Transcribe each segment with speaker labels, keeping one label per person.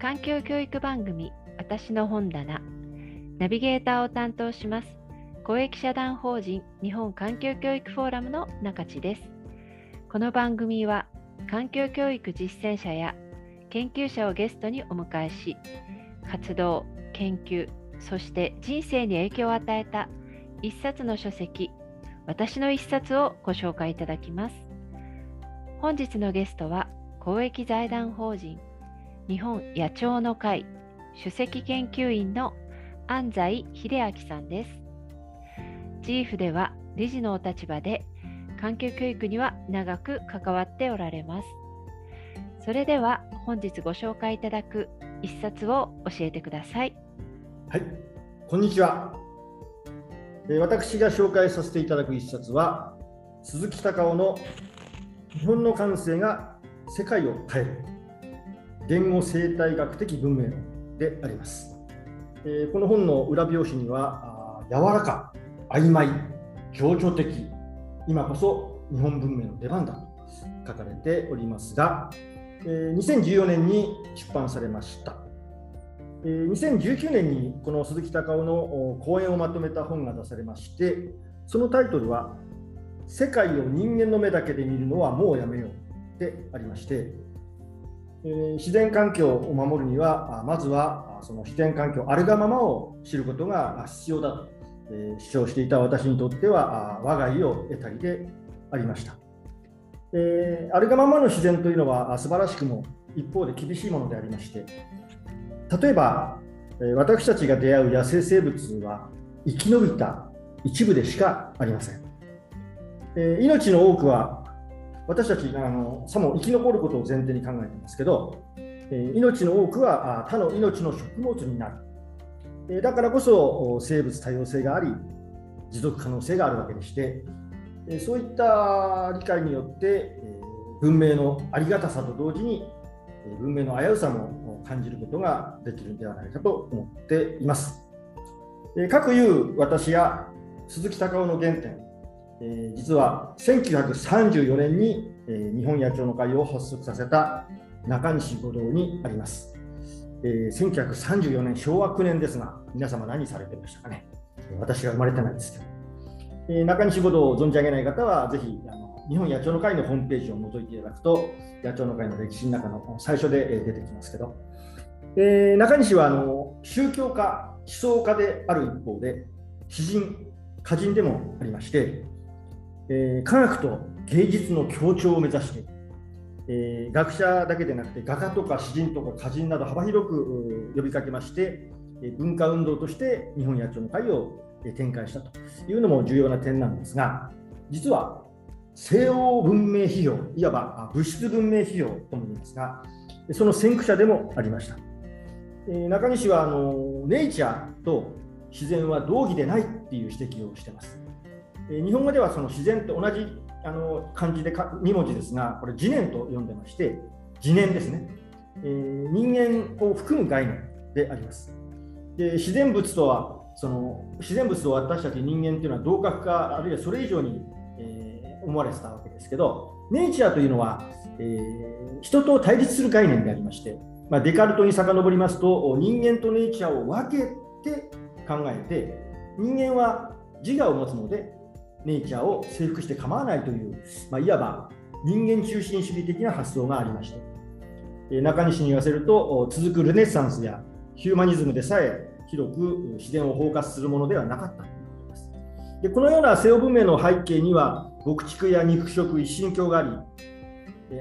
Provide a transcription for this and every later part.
Speaker 1: 環境教育番組私の本棚。ナビゲーターを担当します公益社団法人日本環境教育フォーラムの中地です。この番組は環境教育実践者や研究者をゲストにお迎えし活動研究そして人生に影響を与えた一冊の書籍私の一冊をご紹介いただきます。本日のゲストは公益財団法人日本野鳥の会首席研究員の安西秀明さんです。チーフでは理事のお立場で環境教育には長く関わっておられます。それでは本日ご紹介いただく一冊を教えてください。
Speaker 2: はい、こんにちは。私が紹介させていただく一冊は鈴木隆夫の日本の感性が世界を変える言語生態学的文明論であります。えー、この本の裏表紙には、柔らか、曖昧、情緒的、今こそ日本文明の出番だと書かれておりますが、えー、2014年に出版されました。えー、2019年にこの鈴木隆夫の講演をまとめた本が出されまして、そのタイトルは、世界を人間の目だけで見るのはもうやめようでありまして、え、自然環境を守るにはまずはその自然環境あるがままを知ることが必要だと、え、主張していた私にとっては我が意を得たりでありました、え、あるがままの自然というのは素晴らしくも一方で厳しいものでありまして例えば私たちが出会う野生生物は生き延びた一部でしかありません、命の多くは私たちあのさも生き残ることを前提に考えていますけど、え命の多くは他の命の食物になる、えだからこそ生物多様性があり持続可能性があるわけでして、えそういった理解によって、え文明のありがたさと同時に文明の危うさも感じることができるのではないかと思っています。かくいう私や鈴木隆夫の原点え、実は1934年に、え、日本野鳥の会を発足させた中西五道にあります、えー、1934年昭和9年ですが皆様何されてましたかね？私が生まれてないですけど、え、中西五道を存じ上げない方はぜひあの日本野鳥の会のホームページを覗いていただくと野鳥の会の歴史の中の最初で出てきますけど、え、中西はあの宗教家思想家である一方で詩人歌人でもありましてえー、科学と芸術の協調を目指して、えー、学者だけでなくて画家とか詩人とか歌人など幅広く呼びかけまして、え文化運動として日本野鳥の会を展開したというのも重要な点なんですが実は西欧文明批評いわば物質文明批評とも言いますがその先駆者でもありました、え中西はあのネイチャーと自然は同義でないっていう指摘をしてます。日本語ではその自然と同じあの漢字でか2文字ですが、これ、自然と呼んでまして、自然ですね、えー、人間を含む概念であります。で自然物とはその自然物と私たち人間というのは同格かあるいはそれ以上に、えー、思われてたわけですけどネイチャーというのは、えー、人と対立する概念でありまして、まあ、デカルトに遡りますと人間とネイチャーを分けて考えて人間は自我を持つのでネイチャーを征服して構わないという、まあ、いわば人間中心主義的な発想がありまして、中西に言わせると続くルネッサンスやヒューマニズムでさえ広く自然を包括するものではなかったということです。でこのような西欧文明の背景には牧畜や肉食一神教があり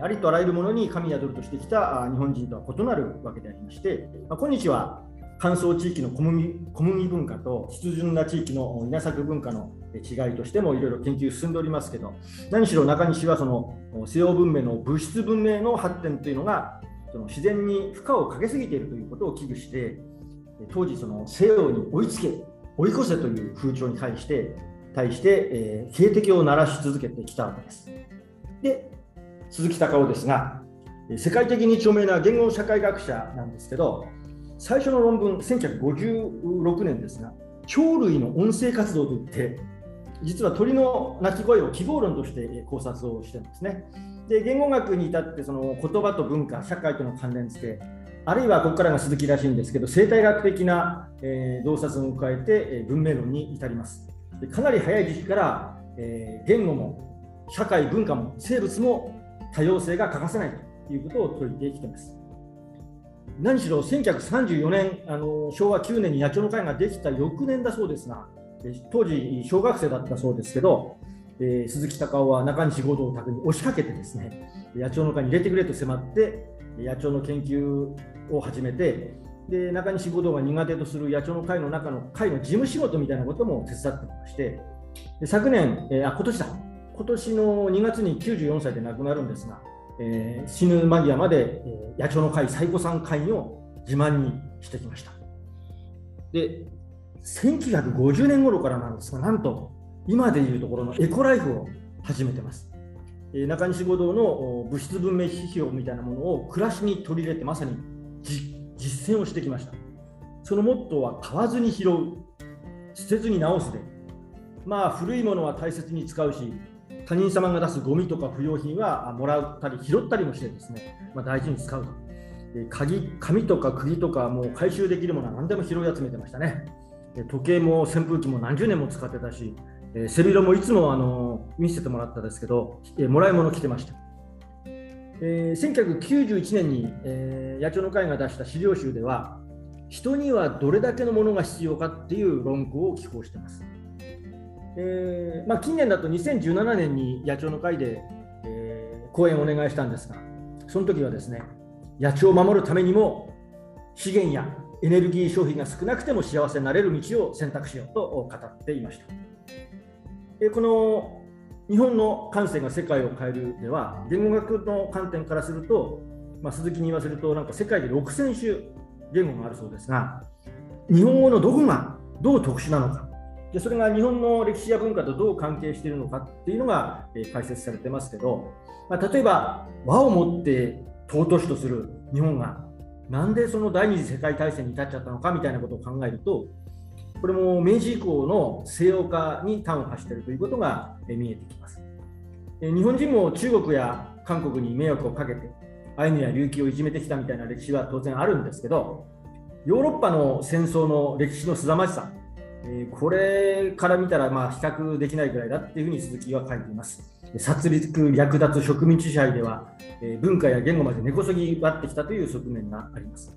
Speaker 2: ありとあらゆるものに神宿るとしてきた日本人とは異なるわけでありまして、まあ、今日は乾燥地域の小麦小麦文化と湿潤な地域の稲作文化の違いとしてもいろいろ研究進んでおりますけど何しろ中西はその西洋文明の物質文明の発展というのがその自然に負荷をかけすぎているということを危惧して当時その西洋に追いつけ追い越せという風潮に対して対して、えー、警笛を鳴らし続けてきたわけです。で鈴木隆夫ですが世界的に著名な言語社会学者なんですけど最初の論文1956年ですが鳥類の音声活動といって実は鳥の鳴き声を記号論として考察をしてるんですね。で言語学に至ってその言葉と文化社会との関連付けあるいはここからが鈴木らしいんですけど生態学的な、えー、洞察を加えて、えー、文明論に至りますでかなり早い時期から、えー、言語も社会文化も生物も多様性が欠かせないということを説いてきています何しろ1934年あの昭和9年に野鳥の会ができた翌年だそうですが当時小学生だったそうですけど、えー、鈴木隆夫は中西合同宅に押しかけてですね野鳥の会に入れてくれと迫って野鳥の研究を始めてで中西合同が苦手とする野鳥の会の中の会の事務仕事みたいなことも手伝ってましてで昨年、えー、あ今年だ。今年の2月に94歳で亡くなるんですが、えー、死ぬ間際まで、えー、野鳥の会最古参会員を自慢にしてきました。で1950年頃からなんですがなんと今でいうところのエコライフを始めてます。え中西五道の物質文明指標みたいなものを暮らしに取り入れてまさに実践をしてきました。そのモットーは買わずに拾う。捨てずに直すで。まあ古いものは大切に使うし他人様が出すゴミとか不要品はもらったり拾ったりもしてですね、まあ、大事に使うと鍵紙とか釘とかもう回収できるものは何でも拾い集めてましたね時計も扇風機も何十年も使ってたしえ、背広もいつもあの見せてもらったんですけど、え、もらい物着てました。えー、1991年に、えー、野鳥の会が出した資料集では、人にはどれだけのものが必要かっていう論考を寄稿してます。えーまあ、近年だと2017年に野鳥の会で、えー、講演をお願いしたんですが、その時はですね、野鳥を守るためにも資源やエネルギー消費が少なくても幸せになれる道を選択しようと語っていました。この日本の感性が世界を変えるでは言語学の観点からすると、まあ、鈴木に言わせるとなんか世界で6000種言語があるそうですが日本語のどこがどう特殊なのかでそれが日本の歴史や文化とどう関係しているのかっていうのが、え解説されてますけど、まあ、例えば和をもって尊しとする日本がなんでその第二次世界大戦に至っちゃったのかみたいなことを考えるとこれも明治以降の西洋化に端を発しているということが見えてきます。日本人も中国や韓国に迷惑をかけてアイヌや琉球をいじめてきたみたいな歴史は当然あるんですけどヨーロッパの戦争の歴史のすざまじさえこれから見たらまあ比較できないぐらいだっていうふうに鈴木は書いています。殺戮、略奪、植民地支配ではえ文化や言語まで根こそぎ割ってきたという側面があります。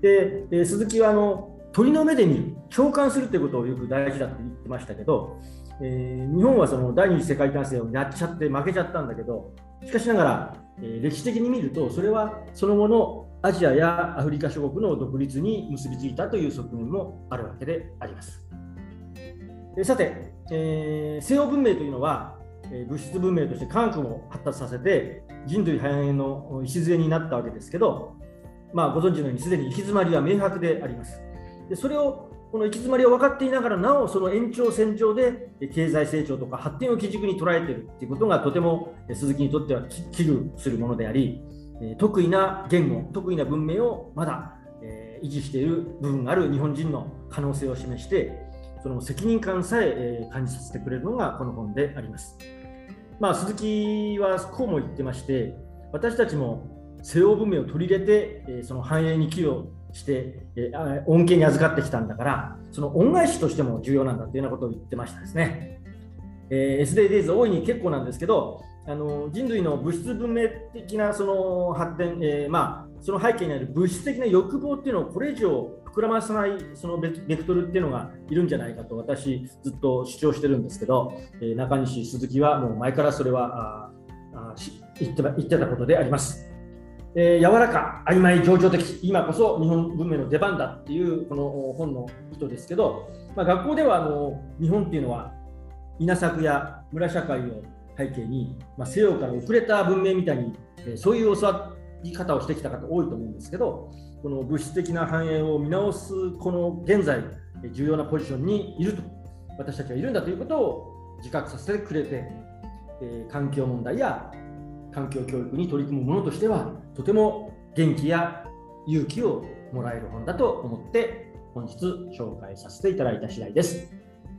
Speaker 2: でえ鈴木はあの鳥の目で見る共感するということをよく大事だって言ってましたけど、えー、日本はその第二次世界大戦をやっちゃって負けちゃったんだけどしかしながら、えー、歴史的に見るとそれはその後のアジアやアフリカ諸国の独立に結びついたという側面もあるわけであります。えさて、えー、西洋文明というのは、え物質文明として科学を発達させて人類繁栄の礎になったわけですけど、まあ、ご存知のようにすでに行き詰まりは明白であります。でそれをこの行き詰まりを分かっていながらなおその延長線上で経済成長とか発展を基軸に捉えているということがとても鈴木にとっては危惧するものであり得意な言語得意な文明をまだ維持している部分がある日本人の可能性を示してその責任感さえ感じさせてくれるのがこの本であります。まあ、鈴木はこうも言ってまして私たちも西欧文明を取り入れてその繁栄に寄与して、えー、恩恵に預かってきたんだからその恩返しとしても重要なんだというようなことを言ってましたですね。えー、SDGs 大いに結構なんですけどあの人類の物質文明的なその発展、えー、まあ、その背景にある物質的な欲望っていうのをこれ以上膨らまさないそのベクトルっていうのがいるんじゃないかと私ずっと主張してるんですけど、えー、中西鈴木はもう前からそれはああ言って言ってたことであります。えー、柔らか、曖昧、情緒的、今こそ日本文明の出番だっていうこの本の意図ですけど、まあ、学校ではあの日本っていうのは稲作や村社会を背景に、まあ、西洋から遅れた文明みたいに、え、そういう教わり方をしてきた方多いと思うんですけど、この物質的な繁栄を見直すこの現在、重要なポジションにいると、私たちはいるんだということを自覚させてくれて、え、環境問題や環境教育に取り組むものとしてはとても元気や勇気をもらえる本だと思って本日紹介させていただいた次第です。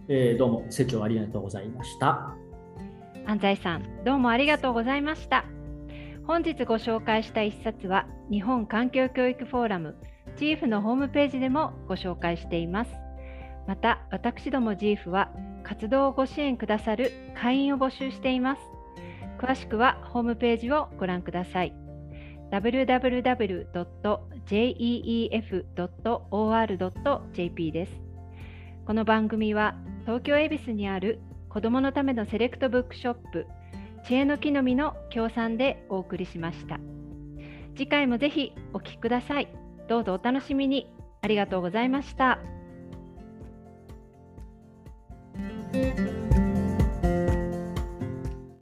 Speaker 2: えー、どうも説教ありがとうございました。
Speaker 1: 安西さんどうもありがとうございました。本日ご紹介した一冊は日本環境教育フォーラムチーフのホームページでもご紹介しています。また私どもジーフは活動をご支援くださる会員を募集しています。詳しくはホームページをご覧ください。www.jeef.or.jp です。この番組は東京恵比寿にある子どものためのセレクトブックショップ知恵の木の実の協賛でお送りしました。次回もぜひお聴きください。どうぞお楽しみに。ありがとうございました。